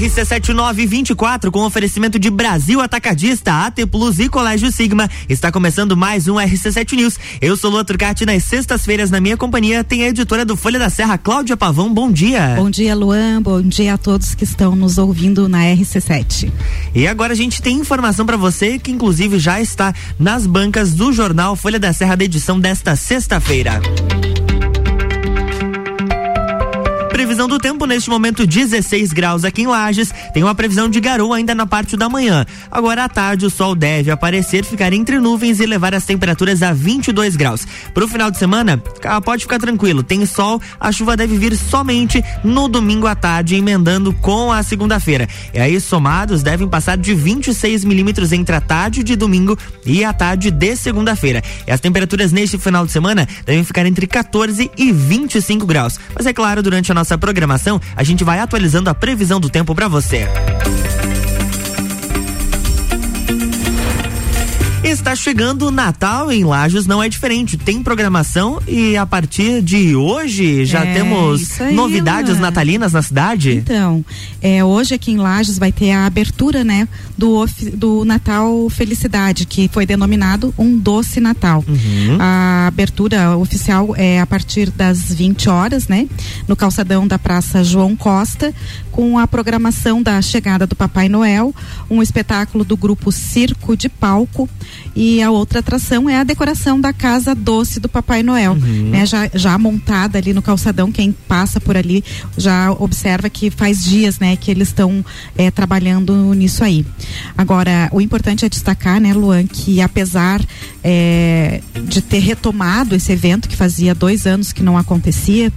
RC7924 com oferecimento de Brasil Atacadista, AT Plus e Colégio Sigma. Está começando mais um RC7 News. Eu sou Lua Turcati nas sextas-feiras na minha companhia tem a editora do Folha da Serra, Cláudia Pavão. Bom dia. Bom dia, Luan. Bom dia a todos que estão nos ouvindo na RC7. E agora a gente tem informação para você que inclusive já está nas bancas do jornal Folha da Serra da edição desta sexta-feira. Previsão do tempo neste momento 16 graus aqui em Lages. Tem uma previsão de garoa ainda na parte da manhã. Agora à tarde o sol deve aparecer, ficar entre nuvens e levar as temperaturas a 22 graus. Para o final de semana, pode ficar tranquilo. Tem sol, a chuva deve vir somente no domingo à tarde, emendando com a segunda-feira. E aí somados devem passar de 26 milímetros entre a tarde de domingo e a tarde de segunda-feira. E as temperaturas neste final de semana devem ficar entre 14 e 25 graus. Mas é claro, durante a nossa programação, a gente vai atualizando a previsão do tempo para você. Está chegando o Natal em Lages, não é diferente. Tem programação e a partir de hoje já é, temos aí, novidades natalinas na cidade? Então, é, hoje aqui em Lages vai ter a abertura, né, do, do Natal Felicidade, que foi denominado um doce Natal. Uhum. A abertura oficial é a partir das 20 horas, né, no calçadão da Praça João Costa, com a programação da chegada do Papai Noel, um espetáculo do grupo Circo de Palco e a outra atração é a decoração da casa doce do Papai Noel, uhum. né? Já, já montada ali no calçadão, quem passa por ali já observa que faz dias, né, que eles estão é, trabalhando nisso aí. Agora, o importante é destacar, né, Luan, que apesar é, de ter retomado esse evento que fazia dois anos que não acontecia,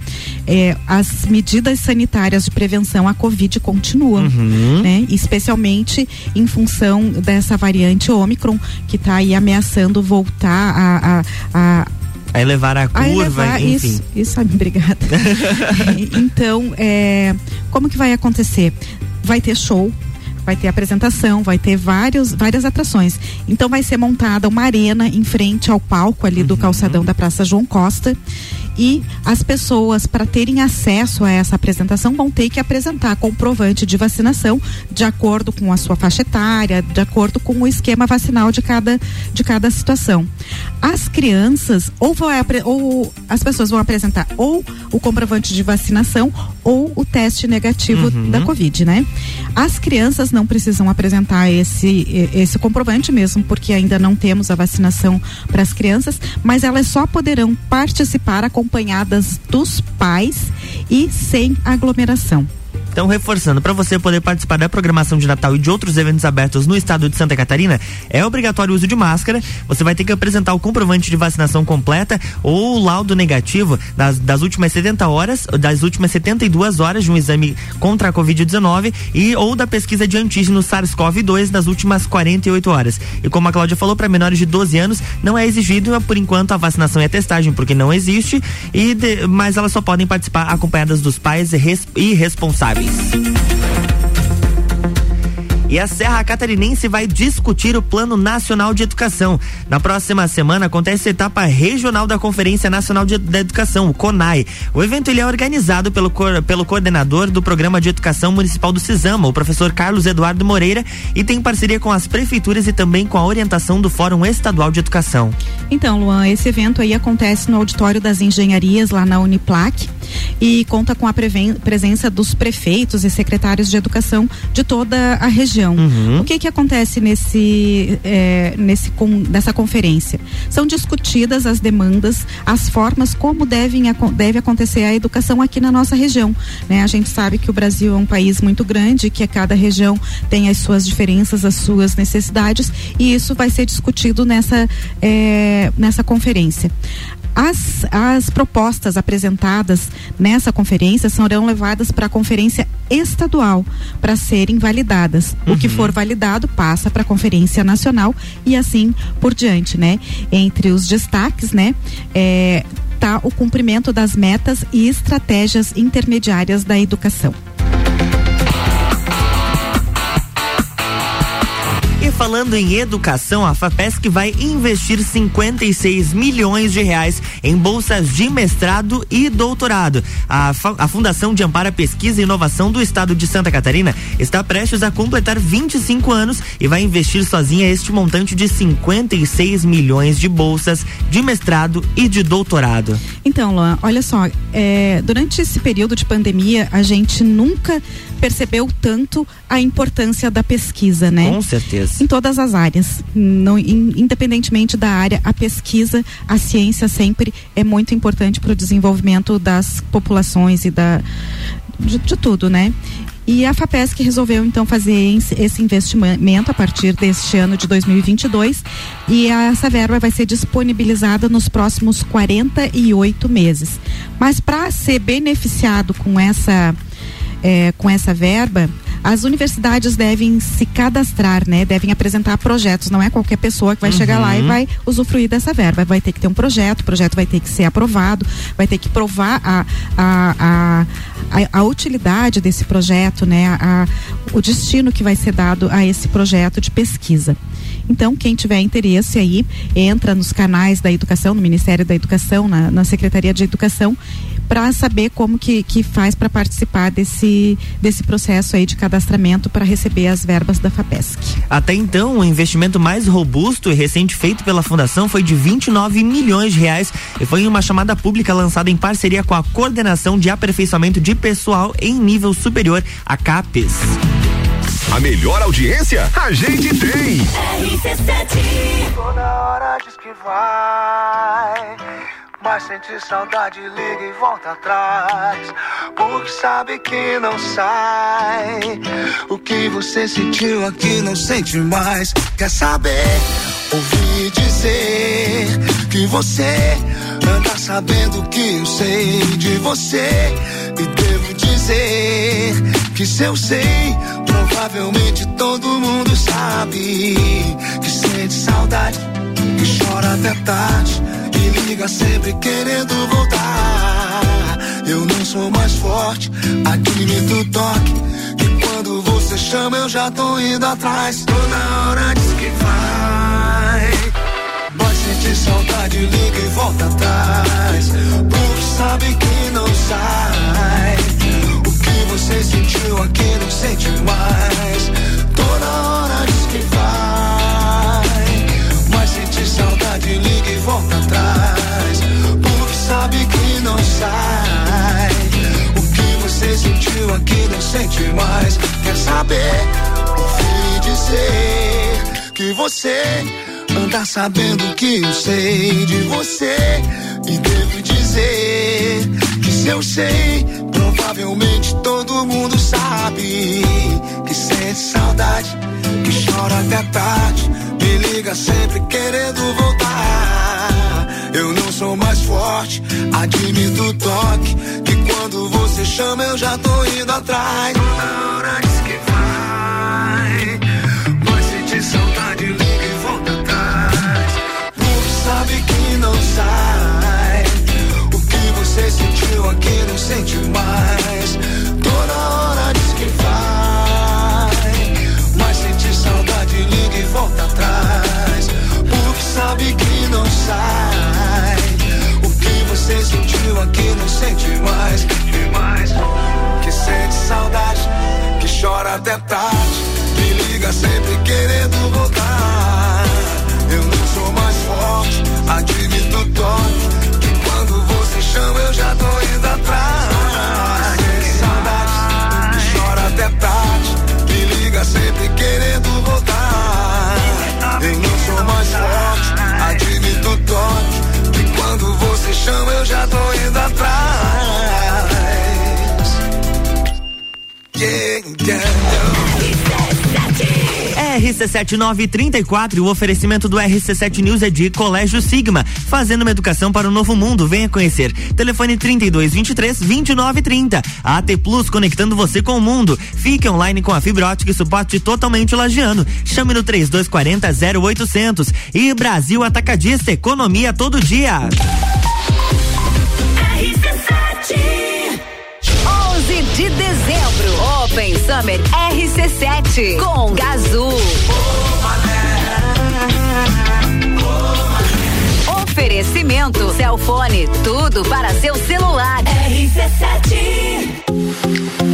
é, as medidas sanitárias de prevenção à Covid continuam, uhum. né? Especialmente em função dessa variante Ômicron que está aí ameaçando voltar a, a, a a elevar a curva, a elevar, enfim. Isso, isso, obrigada. então, é, como que vai acontecer? Vai ter show, vai ter apresentação, vai ter vários, várias atrações. Então vai ser montada uma arena em frente ao palco ali do uhum. calçadão da Praça João Costa e as pessoas para terem acesso a essa apresentação vão ter que apresentar comprovante de vacinação de acordo com a sua faixa etária, de acordo com o esquema vacinal de cada de cada situação. As crianças ou, vai, ou as pessoas vão apresentar ou o comprovante de vacinação ou o teste negativo uhum. da Covid, né? As crianças não precisam apresentar esse esse comprovante mesmo, porque ainda não temos a vacinação para as crianças, mas elas só poderão participar acompanhadas dos pais e sem aglomeração. Então, reforçando, para você poder participar da programação de Natal e de outros eventos abertos no estado de Santa Catarina, é obrigatório o uso de máscara. Você vai ter que apresentar o comprovante de vacinação completa ou o laudo negativo das, das últimas 70 horas, das últimas 72 horas de um exame contra a Covid-19 e ou da pesquisa de antígeno SARS-CoV-2 das últimas 48 horas. E como a Cláudia falou, para menores de 12 anos não é exigido por enquanto a vacinação e a testagem, porque não existe, e de, mas elas só podem participar acompanhadas dos pais e choice. E a Serra Catarinense vai discutir o Plano Nacional de Educação. Na próxima semana acontece a etapa regional da Conferência Nacional de, da Educação, o CONAI. O evento ele é organizado pelo, pelo coordenador do Programa de Educação Municipal do CISAMA, o professor Carlos Eduardo Moreira, e tem parceria com as prefeituras e também com a orientação do Fórum Estadual de Educação. Então, Luan, esse evento aí acontece no auditório das engenharias lá na Uniplac e conta com a presença dos prefeitos e secretários de educação de toda a região. Uhum. O que que acontece nesse, é, nesse com, nessa conferência? São discutidas as demandas, as formas como devem, deve acontecer a educação aqui na nossa região. Né? A gente sabe que o Brasil é um país muito grande, que a cada região tem as suas diferenças, as suas necessidades, e isso vai ser discutido nessa, é, nessa conferência. As, as propostas apresentadas nessa conferência serão levadas para a conferência estadual para serem validadas. Uhum. O que uhum. for validado passa para a conferência nacional e assim por diante, né? Entre os destaques, né? É, tá o cumprimento das metas e estratégias intermediárias da educação. Falando em educação, a FAPESC vai investir 56 milhões de reais em bolsas de mestrado e doutorado. A, a Fundação de Amparo à Pesquisa e Inovação do Estado de Santa Catarina está prestes a completar 25 anos e vai investir sozinha este montante de 56 milhões de bolsas de mestrado e de doutorado. Então, Luan, olha só, é, durante esse período de pandemia, a gente nunca percebeu tanto a importância da pesquisa, né? Com certeza. Em todas as áreas. Não, in, independentemente da área, a pesquisa, a ciência sempre é muito importante para o desenvolvimento das populações e da, de, de tudo, né? E a FAPESC resolveu então fazer esse investimento a partir deste ano de 2022 e essa verba vai ser disponibilizada nos próximos 48 meses. Mas para ser beneficiado com essa é, com essa verba, as universidades devem se cadastrar, né? Devem apresentar projetos. Não é qualquer pessoa que vai uhum. chegar lá e uhum. vai usufruir dessa verba. Vai ter que ter um projeto, o projeto vai ter que ser aprovado, vai ter que provar a, a, a, a, a utilidade desse projeto, né? A, o destino que vai ser dado a esse projeto de pesquisa. Então, quem tiver interesse aí, entra nos canais da educação, no Ministério da Educação, na, na Secretaria de Educação para saber como que, que faz para participar desse, desse processo aí de cadastramento para receber as verbas da FAPESC. Até então, o investimento mais robusto e recente feito pela Fundação foi de 29 milhões de reais e foi em uma chamada pública lançada em parceria com a Coordenação de Aperfeiçoamento de Pessoal em Nível Superior, a CAPES. A melhor audiência a gente tem. RC7. Toda hora diz que vai mas sente saudade, liga e volta atrás. Porque sabe que não sai. O que você sentiu aqui não sente mais. Quer saber? Ouvi dizer que você anda sabendo que eu sei de você. E devo dizer que se eu sei, provavelmente todo mundo sabe. Que sente saudade, que chora até tarde liga sempre querendo voltar. Eu não sou mais forte, admito o toque. E quando você chama, eu já tô indo atrás. Toda hora diz que. Sentir saudade, liga e volta atrás. Porque sabe que não sai. O que você sentiu aqui não sente mais. Toda hora diz que vai. Mas sentir saudade, liga e volta atrás sabe que não sai. O que você sentiu aqui não sente mais. Quer saber? Ouvi dizer que você anda sabendo que eu sei de você. E devo dizer que se eu sei, provavelmente todo mundo sabe. Que sente saudade, que chora até tarde. Me liga sempre querendo voltar. Eu não sou mais forte, admito o toque. Que quando você chama eu já tô indo atrás. Na hora tô indo atrás. Yeah, yeah, RC7934 e o oferecimento do RC7 News é de Colégio Sigma, fazendo uma educação para o novo mundo. Venha conhecer. Telefone 3223 2930. A AT Plus conectando você com o mundo. Fique online com a fibra ótica e suporte totalmente lagiano. Chame no 3240 0800. E Brasil Atacadista, economia todo dia. de dezembro. Open Summer RC7 com Gazul. Oferecimento Celfone, tudo para seu celular. RC7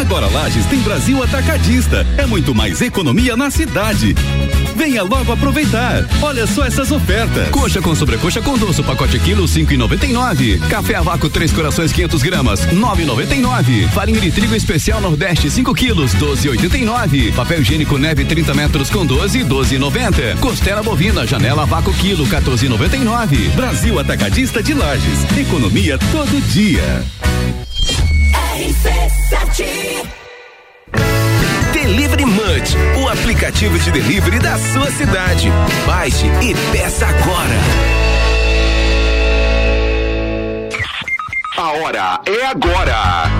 Agora Lages tem Brasil Atacadista. É muito mais economia na cidade. Venha logo aproveitar. Olha só essas ofertas. Coxa com sobrecoxa com doce, pacote quilo cinco e noventa e nove. Café a vácuo três corações 500 gramas nove e noventa e nove. Farinha de trigo especial Nordeste 5 quilos doze e oitenta e nove. Papel higiênico neve 30 metros com 12 doze e noventa. Costela bovina janela a vácuo quilo 14 e noventa e nove. Brasil Atacadista de Lages. Economia todo dia. RC7 Delivery Munch, o aplicativo de delivery da sua cidade. Baixe e peça agora. A hora é agora.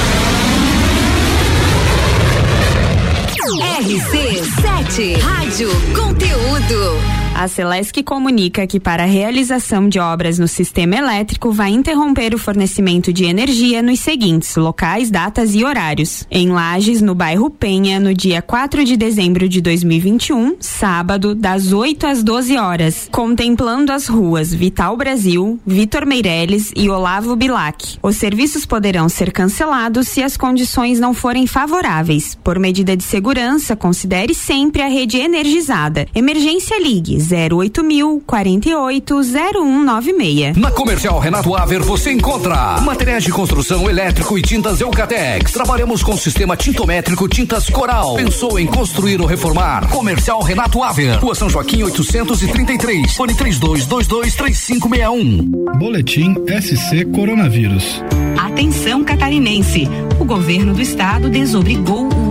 RC7 Rádio Conteúdo. A Celesc comunica que para a realização de obras no sistema elétrico vai interromper o fornecimento de energia nos seguintes locais, datas e horários. Em Lages, no bairro Penha, no dia 4 de dezembro de 2021, sábado, das 8 às 12 horas, contemplando as ruas Vital Brasil, Vitor Meireles e Olavo Bilac. Os serviços poderão ser cancelados se as condições não forem favoráveis. Por medida de segurança, considere sempre a rede energizada. Emergência Ligue 08 mil 48 0196. Na Comercial Renato Aver você encontra materiais de construção elétrico e tintas Eucatex. Trabalhamos com sistema tintométrico Tintas Coral. Pensou em construir ou reformar? Comercial Renato Aver. Rua São Joaquim 833. Fone 3222 3561. Boletim SC Coronavírus. Atenção catarinense. O governo do estado desobrigou o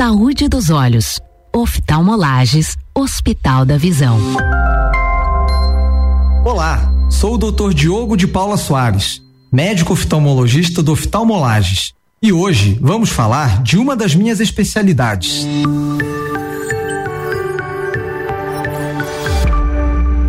Saúde dos olhos. Oftalmolages, Hospital da Visão. Olá, sou o Dr. Diogo de Paula Soares, médico oftalmologista do Oftalmolages. E hoje vamos falar de uma das minhas especialidades.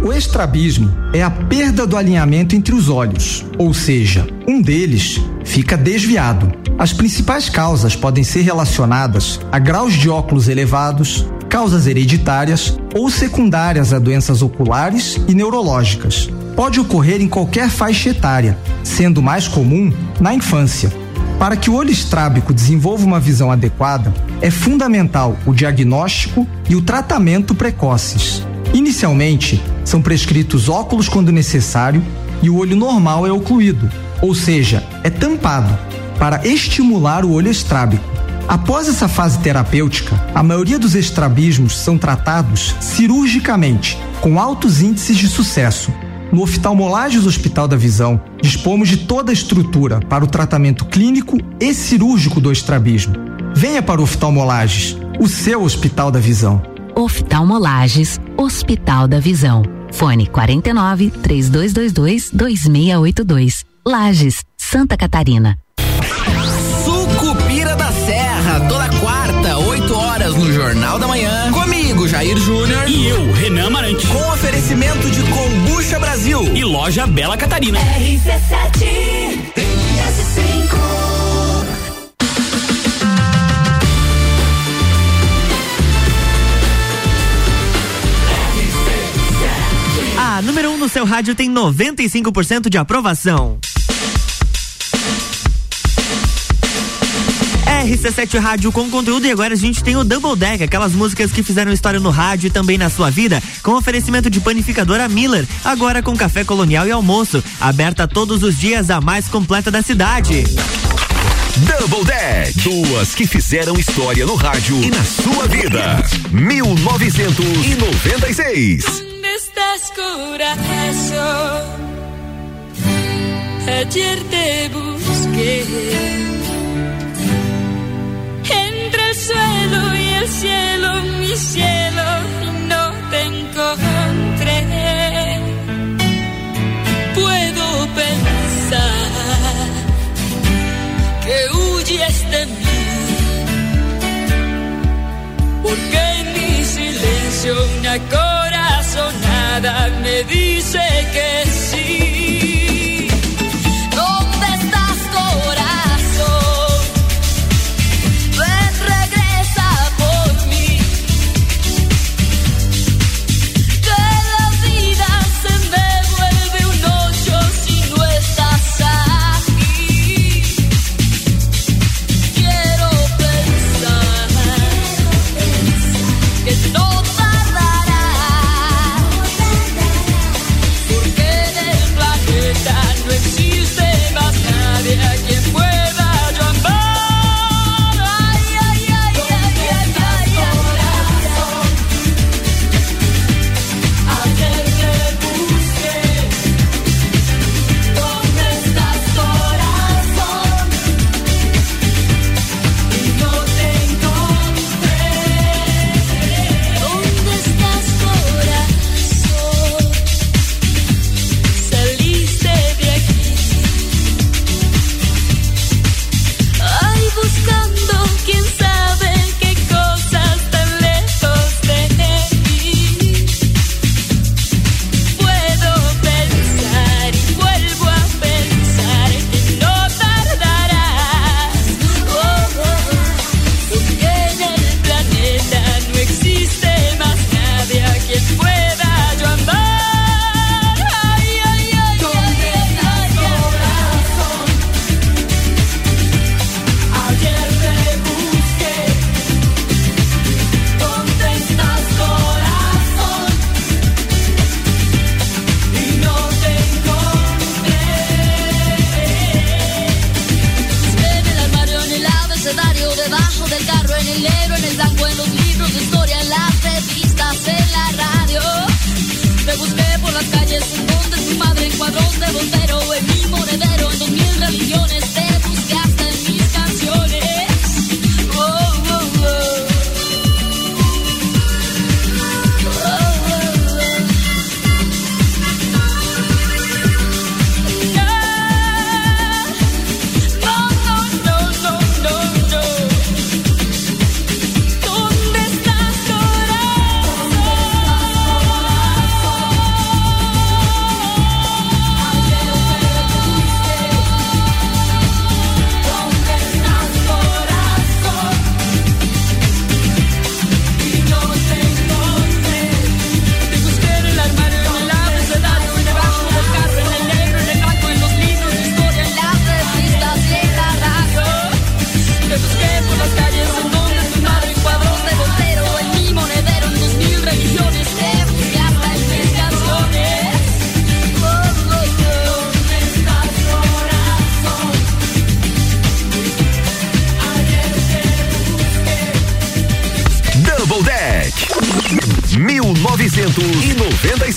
O estrabismo é a perda do alinhamento entre os olhos, ou seja, um deles fica desviado. As principais causas podem ser relacionadas a graus de óculos elevados, causas hereditárias ou secundárias a doenças oculares e neurológicas. Pode ocorrer em qualquer faixa etária, sendo mais comum na infância. Para que o olho estrábico desenvolva uma visão adequada, é fundamental o diagnóstico e o tratamento precoces. Inicialmente, são prescritos óculos quando necessário e o olho normal é ocluído, ou seja, é tampado, para estimular o olho estrábico. Após essa fase terapêutica, a maioria dos estrabismos são tratados cirurgicamente, com altos índices de sucesso. No Oftalmolages Hospital da Visão, dispomos de toda a estrutura para o tratamento clínico e cirúrgico do estrabismo. Venha para o Oftalmolages, o seu Hospital da Visão. Oftalmolages, Hospital da Visão. Fone 49 3222 2682. Lages, Santa Catarina. Sucupira da Serra, toda quarta, 8 horas no Jornal da Manhã. Comigo, Jair Júnior. E eu, Renan Amarante. Com oferecimento de Combucha Brasil. E loja Bela Catarina. RC7 Número 1 um no seu rádio tem 95% de aprovação. RC7 Rádio com conteúdo e agora a gente tem o Double Deck, aquelas músicas que fizeram história no rádio e também na sua vida, com oferecimento de panificadora Miller, agora com café colonial e almoço, aberta todos os dias a mais completa da cidade. Double Deck, duas que fizeram história no rádio e na sua vida. 1996. esta oscura eso. Ayer te busqué. nada me dice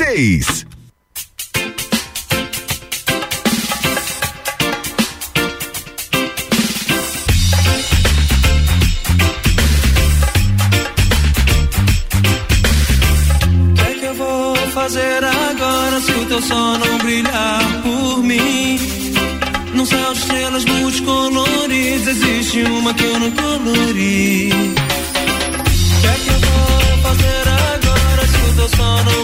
seis. É fazer agora se o teu sol não brilhar por mim? Num céu de estrelas multicoloridas existe uma que eu não colori. O que é que eu vou fazer agora se o teu sol não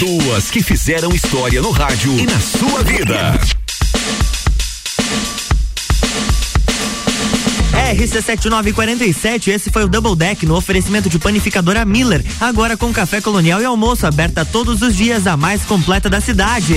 Duas que fizeram história no rádio e na sua vida. RC7947, esse foi o Double Deck no oferecimento de panificadora Miller. Agora com café colonial e almoço aberta todos os dias, a mais completa da cidade.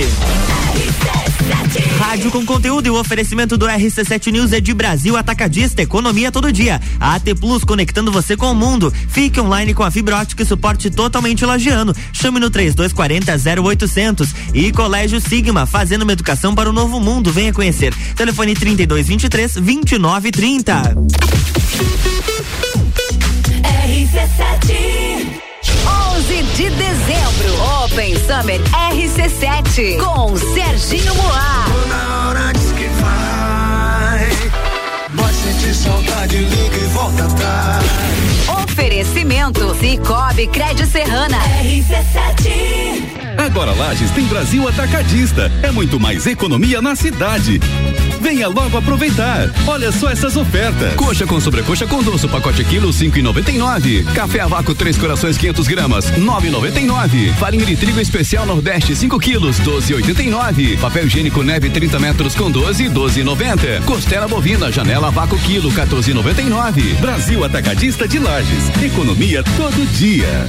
Rádio com conteúdo e o oferecimento do RC7 News é de Brasil Atacadista, economia todo dia. AT Plus conectando você com o mundo. Fique online com a fibra ótica e suporte totalmente lagiano. Chame no 3240 0800. E Colégio Sigma, fazendo uma educação para o novo mundo. Venha conhecer. Telefone 3223 2930. RC7 11 de dezembro, Open Summer RC7 com Serginho Moá. Na hora diz que vai. Saudade, liga e volta atrás. Oferecimento Cicobi Crédito Serrana RC7 Agora Lages tem Brasil Atacadista. É muito mais economia na cidade. Venha logo aproveitar. Olha só essas ofertas. Coxa com sobrecoxa com doce, pacote quilo cinco e noventa e nove. Café a vácuo três corações 500 gramas nove e noventa e nove. Farinha de trigo especial Nordeste 5 quilos doze e oitenta e nove. Papel higiênico neve 30 metros com 12 doze e noventa. Costela bovina janela a vácuo quilo 14 e noventa e nove. Brasil Atacadista de Lages. Economia todo dia.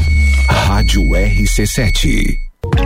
Rádio RC7.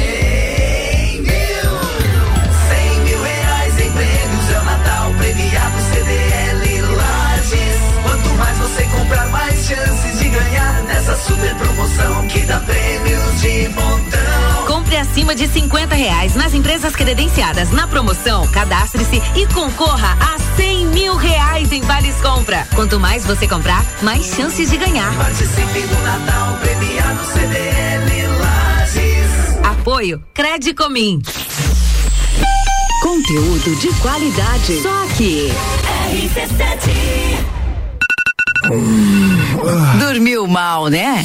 100 mil. 100 mil reais em prêmios é Natal premiado CDL Lages. Quanto mais você comprar, mais chances de ganhar nessa super promoção que dá prêmios de montão. Compre acima de 50 reais nas empresas credenciadas na promoção. Cadastre-se e concorra a 100 mil reais em vales compra. Quanto mais você comprar, mais chances de ganhar. Participe do Natal premiado CDL Apoio Credicomim. Conteúdo de qualidade. Só aqui. Dormiu mal, né?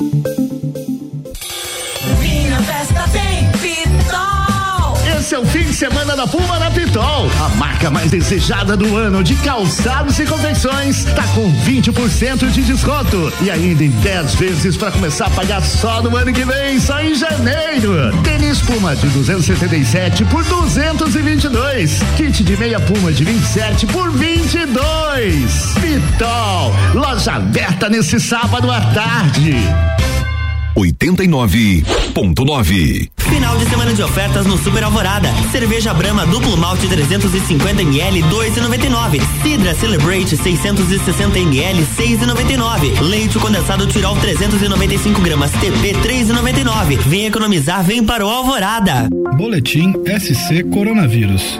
O fim de semana da Puma na Pitol. A marca mais desejada do ano de calçados e confecções tá com 20% de desconto e ainda em 10 vezes para começar a pagar só no ano que vem, só em janeiro. Tênis Puma de 277 por 222. Kit de meia Puma de 27 por 22. Pitol, loja aberta nesse sábado à tarde. 89.9. Final de semana de ofertas no Super Alvorada. Cerveja Brahma duplo malte 350 ml 2,99. Sidra Celebrate 660 ml 6,99. Leite condensado Tirol 395 gramas TP 3,99. Vem economizar, vem para o Alvorada. Boletim SC Coronavírus.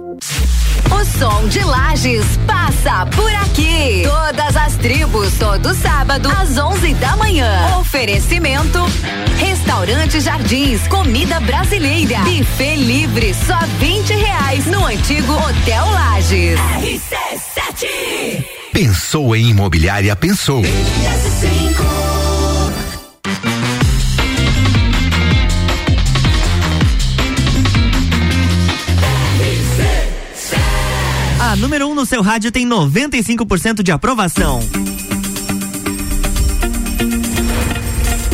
Som de Lages passa por aqui. Todas as tribos, todo sábado, às 11 da manhã. Oferecimento: Restaurante Jardins, comida brasileira. Buffet livre, só 20 reais no antigo Hotel Lages. RC7. Pensou em imobiliária, pensou. A número 1 um no seu rádio tem 95% de aprovação.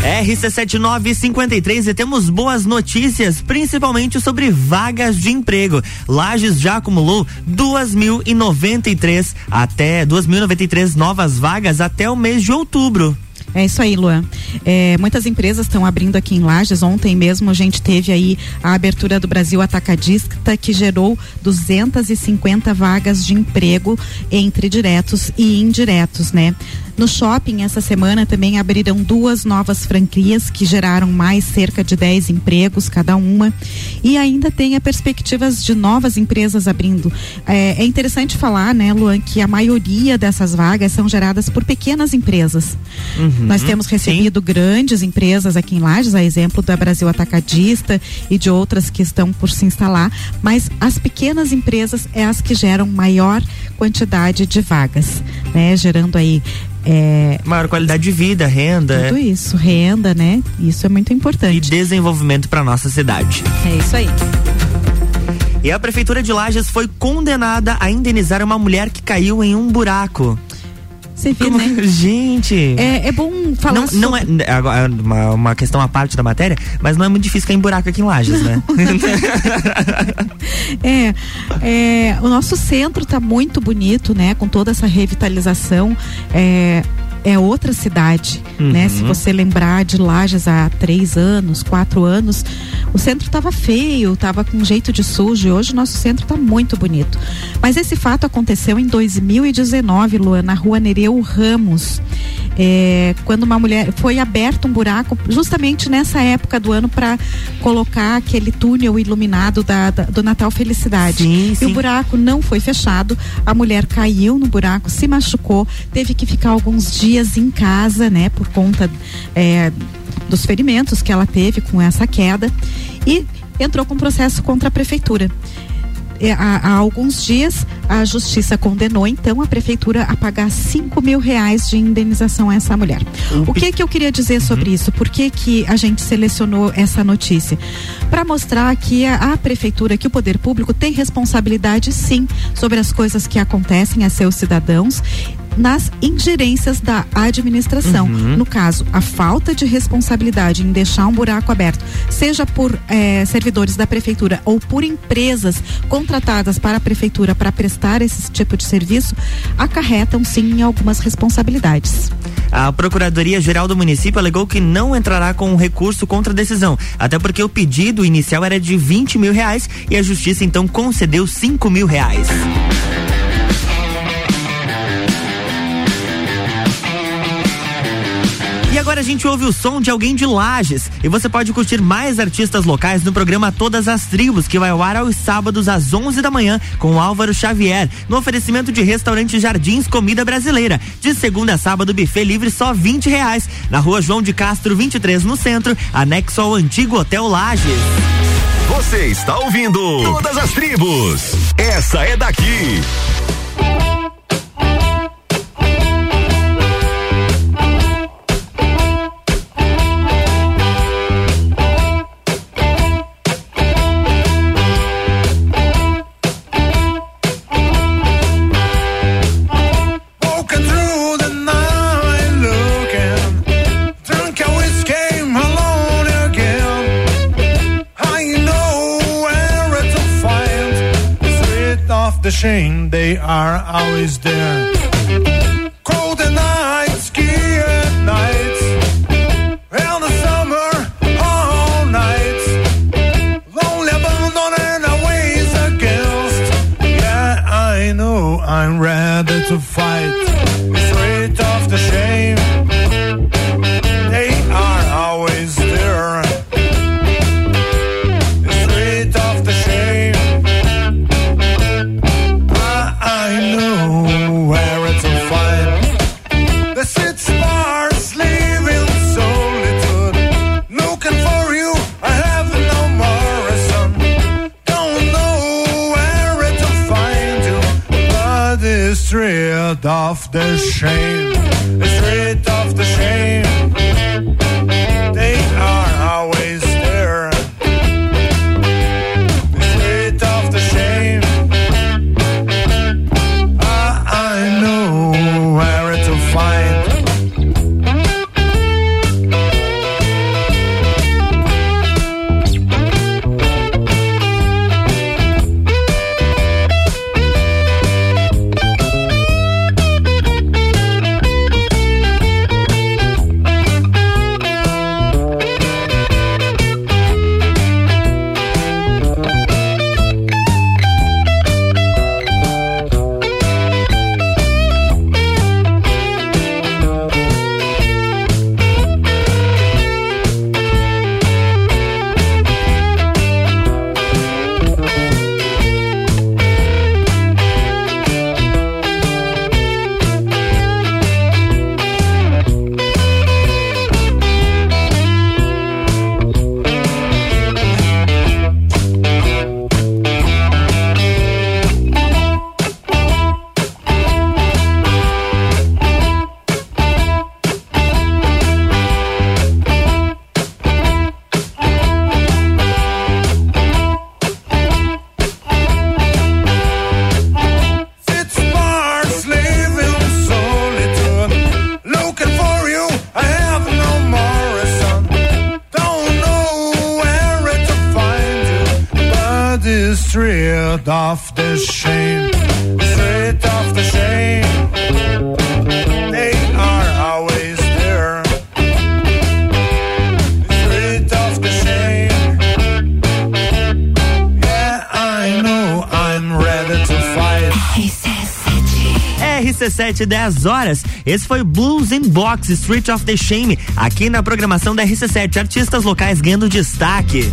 RC7953 e temos boas notícias, principalmente sobre vagas de emprego. Lages já acumulou 2.093 até 2.093 novas vagas até o mês de outubro. É isso aí, Luan. É, muitas empresas estão abrindo aqui em Lages. Ontem mesmo a gente teve aí a abertura do Brasil Atacadista, que gerou 250 vagas de emprego entre diretos e indiretos, né? No shopping, essa semana também abriram duas novas franquias que geraram mais cerca de 10 empregos cada uma. E ainda tem a perspectivas de novas empresas abrindo. É, é interessante falar, né, Luan, que a maioria dessas vagas são geradas por pequenas empresas. Uhum, Nós temos recebido grandes empresas aqui em Lages, a exemplo da Brasil Atacadista e de outras que estão por se instalar, mas as pequenas empresas é as que geram maior quantidade de vagas, né? Gerando aí é, Maior qualidade de vida, renda. tudo isso, renda, né? Isso é muito importante. E desenvolvimento para nossa cidade. É isso aí. E a prefeitura de Lages foi condenada a indenizar uma mulher que caiu em um buraco. Você vê, Como- né? Gente. É, é bom falar Não, não é sobre- agora, é uma, uma questão à parte da matéria, mas não é muito difícil cair em buraco aqui em Lages, né? É, é, o nosso centro está muito bonito, né? Com toda essa revitalização. É, é outra cidade, Uhum. né? Se você lembrar de Lages há três anos, quatro anos, o centro estava feio, estava com jeito de sujo. E hoje o nosso centro está muito bonito. Mas esse fato aconteceu em 2019, Luan, na rua Nereu Ramos. É, quando uma mulher foi aberto um buraco justamente nessa época do ano para colocar aquele túnel iluminado da, da- do Natal Felicidade. Sim, e sim. o buraco não foi fechado, a mulher caiu no buraco, se machucou, teve que ficar alguns dias em casa, né, por conta é, dos ferimentos que ela teve com essa queda e entrou com processo contra a prefeitura. Há, há alguns dias a justiça condenou então a prefeitura a pagar 5 mil reais de indenização a essa mulher. O que que eu queria dizer sobre isso? Por que, que a gente selecionou essa notícia? Para mostrar que a, a prefeitura, que o poder público tem responsabilidade sim sobre as coisas que acontecem a seus cidadãos nas ingerências da administração. Uhum. No caso, a falta de responsabilidade em deixar um buraco aberto, seja por eh, servidores da prefeitura ou por empresas contratadas para a prefeitura para prestar esse tipo de serviço, acarretam sim em algumas responsabilidades. A Procuradoria-Geral do município alegou que não entrará com um recurso contra a decisão, até porque o pedido inicial era de 20 mil reais e a justiça então concedeu 5 mil reais. Agora a gente ouve o som de alguém de Lages. E você pode curtir mais artistas locais no programa Todas as Tribos, que vai ao ar aos sábados às 11 da manhã com Álvaro Xavier, no oferecimento de restaurante Jardins Comida Brasileira. De segunda a sábado, buffet livre só 20 reais. Na rua João de Castro, 23, no centro, anexo ao antigo Hotel Lages. Você está ouvindo Todas as Tribos. Essa é daqui. Shame. They are always there. Cold and night, ski at nights, and the summer all nights. Lonely, abandoned, and always against. Yeah, I know I'm ready to RC7, 10 horas. Esse foi Blues in Box Street of the Shame, aqui na programação da RC7. Artistas locais ganhando destaque.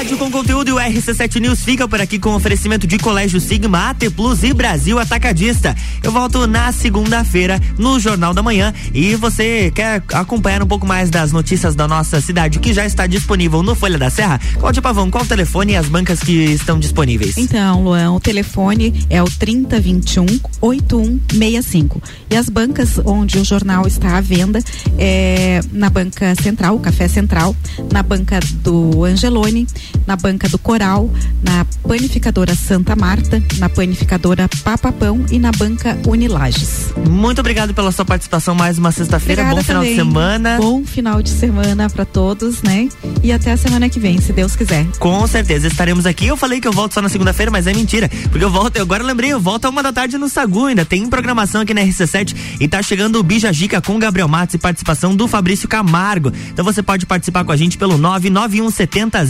Rádio com conteúdo e o RC7 News fica por aqui com oferecimento de Colégio Sigma, AT Plus e Brasil Atacadista. Eu volto na segunda-feira no Jornal da Manhã e você quer acompanhar um pouco mais das notícias da nossa cidade que já está disponível no Folha da Serra? Cláudia Pavão, qual o telefone e as bancas que estão disponíveis? Então, Luan, o telefone é o 3021 8165. E as bancas onde o jornal está à venda é na banca central, o Café Central, na banca do Angelone, na banca do Coral, na panificadora Santa Marta, na panificadora Papapão e na banca Unilages. Muito obrigado pela sua participação mais uma sexta-feira. Bom final também. de semana. Bom final de semana para todos, né? E até a semana que vem, se Deus quiser. Com certeza estaremos aqui. Eu falei que eu volto só na segunda-feira, mas é mentira. Porque eu volto, eu agora lembrei, eu volto a uma da tarde no Sagu. Ainda tem programação aqui na RC7 e tá chegando o Bija Gica com Gabriel Matos e participação do Fabrício Camargo. Então você pode participar com a gente pelo 99170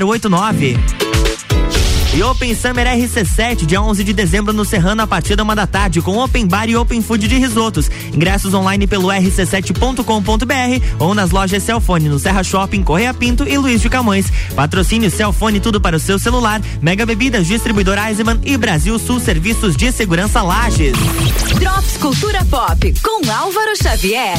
0089. E Open Summer RC7, dia 11 de dezembro no Serrano, a partir da uma da tarde, com Open Bar e Open Food de risotos. Ingressos online pelo rc7.com.br ou nas lojas Celfone no Serra Shopping, Correia Pinto e Luiz de Camões. Patrocínio Celfone, tudo para o seu celular. Mega Bebidas, distribuidor Eisenman e Brasil Sul Serviços de Segurança Lages. Drops Cultura Pop com Álvaro Xavier.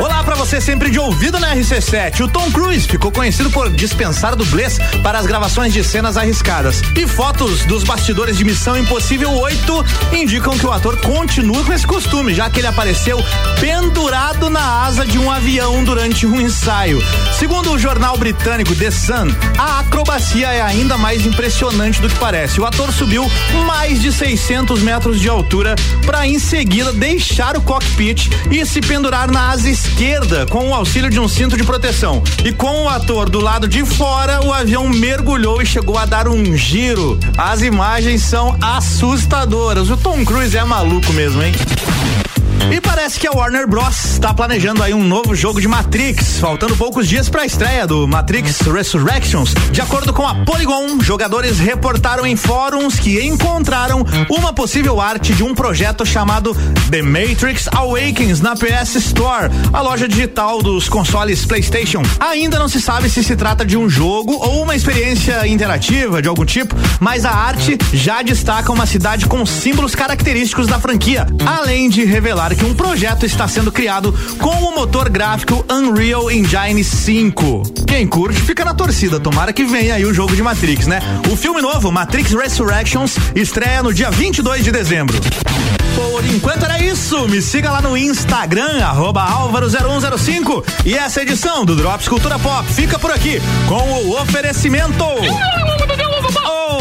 Olá pra você sempre de ouvido na RC7. O Tom Cruise ficou conhecido por dispensar dublês para as gravações de cenas arriscadas. E fotos dos bastidores de Missão Impossível 8 indicam que o ator continua com esse costume, já que ele apareceu pendurado na asa de um avião durante um ensaio. Segundo o jornal britânico The Sun, a acrobacia é ainda mais impressionante do que parece. O ator subiu mais de 600 metros de altura para em seguida deixar o cockpit e se pendurar na asa esquerda com o auxílio de um cinto de proteção. E com o ator do lado de fora, o avião mergulhou e chegou a dar um giro. As imagens são assustadoras. O Tom Cruise é maluco mesmo, hein? E parece que a Warner Bros. está planejando aí um novo jogo de Matrix, faltando poucos dias para a estreia do Matrix Resurrections. De acordo com a Polygon, jogadores reportaram em fóruns que encontraram uma possível arte de um projeto chamado The Matrix Awakens na PS Store, a loja digital dos consoles PlayStation. Ainda não se sabe se se trata de um jogo ou uma experiência interativa de algum tipo, mas a arte já destaca uma cidade com símbolos característicos da franquia, além de revelar que um projeto está sendo criado com o motor gráfico Unreal Engine 5. Quem curte fica na torcida, tomara que venha aí o jogo de Matrix, né? O filme novo, Matrix Resurrections, estreia no dia 22 de dezembro. Por enquanto era isso. Me siga lá no Instagram, arroba Álvaro0105. E essa edição do Drops Cultura Pop fica por aqui com o oferecimento.